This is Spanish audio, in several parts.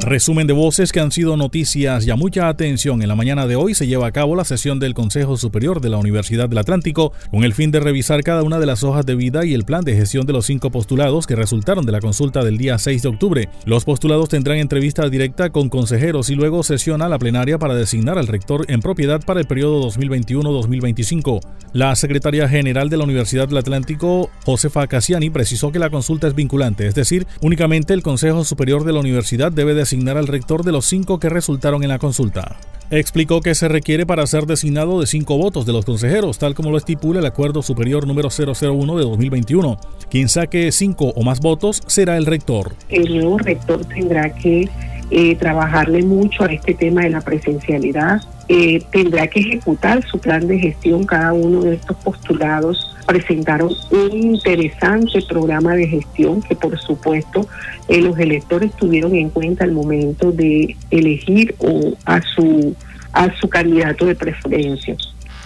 Resumen de voces que han sido noticias y a mucha atención. En la mañana de hoy se lleva a cabo la sesión del Consejo Superior de la Universidad del Atlántico con el fin de revisar cada una de las hojas de vida y el plan de gestión de los cinco postulados que resultaron de la consulta del día 6 de octubre. Los postulados tendrán entrevista directa con consejeros y luego sesiona la plenaria para designar al rector en propiedad para el periodo 2021-2025. La secretaria general de la Universidad del Atlántico, Josefa Cassiani, precisó que la consulta es vinculante, es decir, únicamente el Consejo Superior de la Universidad debe designar al rector de los cinco que resultaron en la consulta. Explicó que se requiere para ser designado de cinco votos de los consejeros, tal como lo estipula el Acuerdo Superior número 001 de 2021. Quien saque cinco o más votos será el rector. El nuevo rector tendrá que eh, trabajarle mucho a este tema de la presencialidad, eh, tendrá que ejecutar su plan de gestión. Cada uno de estos postulados presentaron un interesante programa de gestión que por supuesto eh, los electores tuvieron en cuenta al momento de elegir a su a su candidato de preferencia.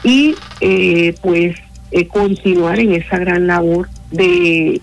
Y eh, pues eh, continuar en esa gran labor de,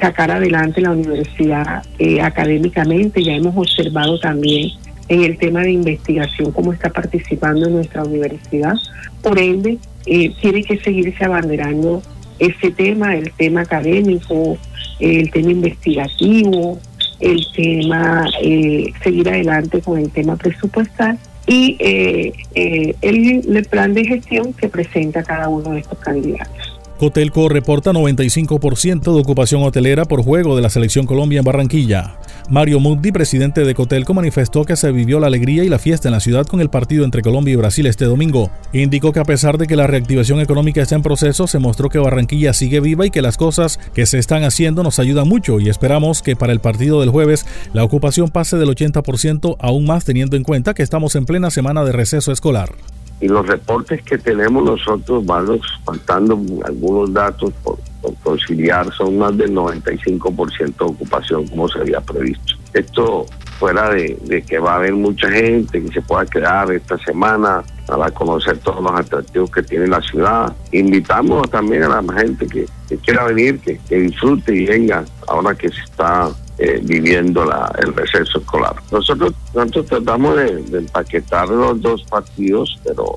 sacar adelante la universidad académicamente. Ya hemos observado también en el tema de investigación cómo está participando en nuestra universidad. Por ende eh, tiene que seguirse abanderando ese tema, el tema académico, el tema investigativo, el tema, eh, seguir adelante con el tema presupuestal y eh, eh, el, el plan de gestión que presenta cada uno de estos candidatos. Cotelco reporta 95% de ocupación hotelera por juego de la Selección Colombia en Barranquilla. Mario Mundi, presidente de Cotelco, manifestó que se vivió la alegría y la fiesta en la ciudad con el partido entre Colombia y Brasil este domingo. Indicó que a pesar de que la reactivación económica está en proceso, se mostró que Barranquilla sigue viva y que las cosas que se están haciendo nos ayudan mucho y esperamos que para el partido del jueves la ocupación pase del 80% aún más teniendo en cuenta que estamos en plena semana de receso escolar y los reportes que tenemos nosotros, vamos faltando algunos datos por, conciliar, son más del 95% de ocupación como se había previsto. Esto fuera de, que va a haber mucha gente que se pueda quedar esta semana para conocer todos los atractivos que tiene la ciudad. Invitamos también a la gente que, quiera venir, que, que disfrute y venga ahora que se está eh, viviendo la, el receso escolar. Nosotros, nosotros tratamos de, empaquetar los dos partidos, pero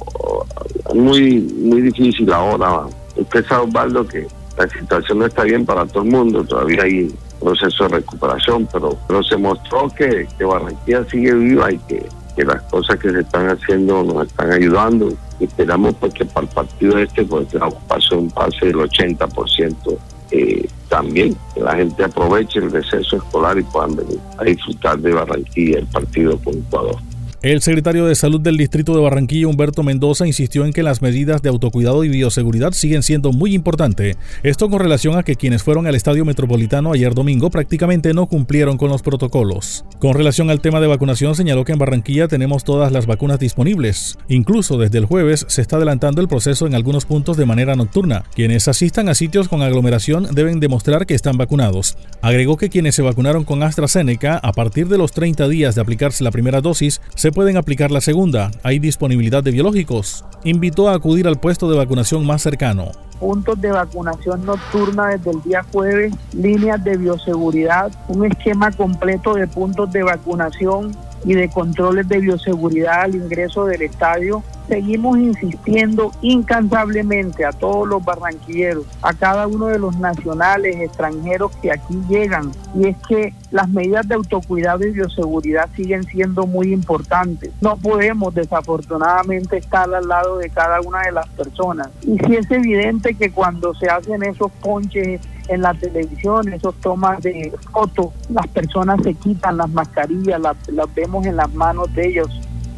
muy, muy difícil ahora. Usted sabe, Osvaldo, que la situación no está bien para todo el mundo, todavía hay proceso de recuperación, pero, pero se mostró que, Barranquilla sigue viva y que, las cosas que se están haciendo nos están ayudando. Esperamos pues, que para el partido este pues, la ocupación pase del 80% eh, también que la gente aproveche el receso escolar y puedan venir a disfrutar de Barranquilla, el partido con Ecuador. El secretario de Salud del Distrito de Barranquilla, Humberto Mendoza, insistió en que las medidas de autocuidado y bioseguridad siguen siendo muy importantes. Esto con relación a que quienes fueron al Estadio Metropolitano ayer domingo prácticamente no cumplieron con los protocolos. Con relación al tema de vacunación, señaló que en Barranquilla tenemos todas las vacunas disponibles. Incluso desde el jueves se está adelantando el proceso en algunos puntos de manera nocturna. Quienes asistan a sitios con aglomeración deben demostrar que están vacunados. Agregó que quienes se vacunaron con AstraZeneca, a partir de los 30 días de aplicarse la primera dosis, se pueden aplicar la segunda. Hay disponibilidad de biológicos. Invitó a acudir al puesto de vacunación más cercano. Puntos de vacunación nocturna desde el día jueves, líneas de bioseguridad, un esquema completo de puntos de vacunación y de controles de bioseguridad al ingreso del estadio seguimos insistiendo incansablemente a todos los barranquilleros, a cada uno de los nacionales, extranjeros que aquí llegan, y es que las medidas de autocuidado y bioseguridad siguen siendo muy importantes. No podemos desafortunadamente estar al lado de cada una de las personas. Y sí es evidente que cuando se hacen esos ponches en la televisión, esos tomas de fotos, las personas se quitan las mascarillas, las, las vemos en las manos de ellos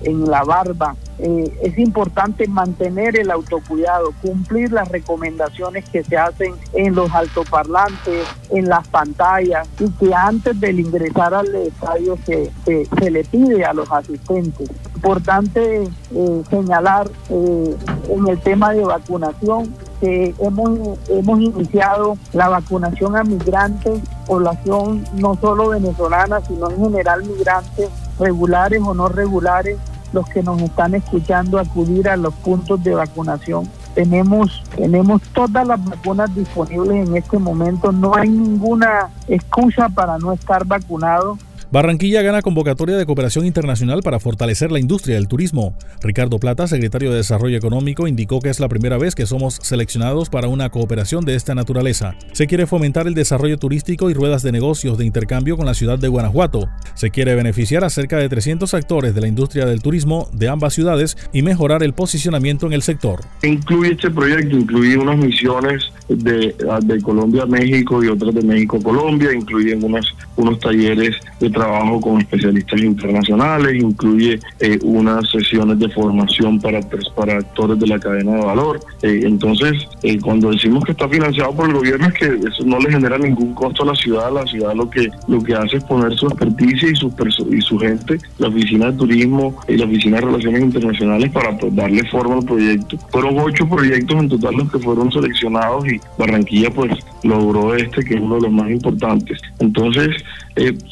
en la barba. Eh, es importante mantener el autocuidado, cumplir las recomendaciones que se hacen en los altoparlantes, en las pantallas y que antes de ingresar al estadio se, se, le pide a los asistentes. Importante eh, señalar eh, en el tema de vacunación que hemos, hemos iniciado la vacunación a migrantes, población no solo venezolana, sino en general migrantes regulares o no regulares los que nos están escuchando acudir a los puntos de vacunación. Tenemos, tenemos todas las vacunas disponibles en este momento, no hay ninguna excusa para no estar vacunado. Barranquilla gana convocatoria de cooperación internacional para fortalecer la industria del turismo. Ricardo Plata, secretario de Desarrollo Económico, indicó que es la primera vez que somos seleccionados para una cooperación de esta naturaleza. Se quiere fomentar el desarrollo turístico y ruedas de negocios de intercambio con la ciudad de Guanajuato. Se quiere beneficiar a cerca de 300 actores de la industria del turismo de ambas ciudades y mejorar el posicionamiento en el sector. Incluye este proyecto, incluye unas misiones de, de Colombia a México y otras de México a Colombia, incluyen unas, unos talleres de trabajo trabajo con especialistas internacionales, incluye eh, unas sesiones de formación para, para actores de la cadena de valor. Eh, entonces, eh, cuando decimos que está financiado por el gobierno es que eso no le genera ningún costo a la ciudad. La ciudad lo que lo que hace es poner su experticia y su, y su gente, la Oficina de Turismo y la Oficina de Relaciones Internacionales para pues, darle forma al proyecto. Fueron ocho proyectos en total los que fueron seleccionados y Barranquilla pues logró este que es uno de los más importantes. Entonces,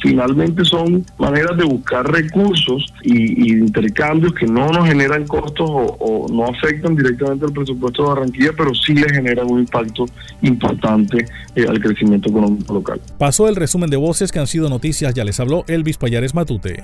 finalmente son maneras de buscar recursos y, intercambios que no nos generan costos o, no afectan directamente al presupuesto de Barranquilla, pero sí le generan un impacto importante eh, al crecimiento económico local. Pasó el resumen de voces que han sido noticias, ya les habló Elvis Payares Matute.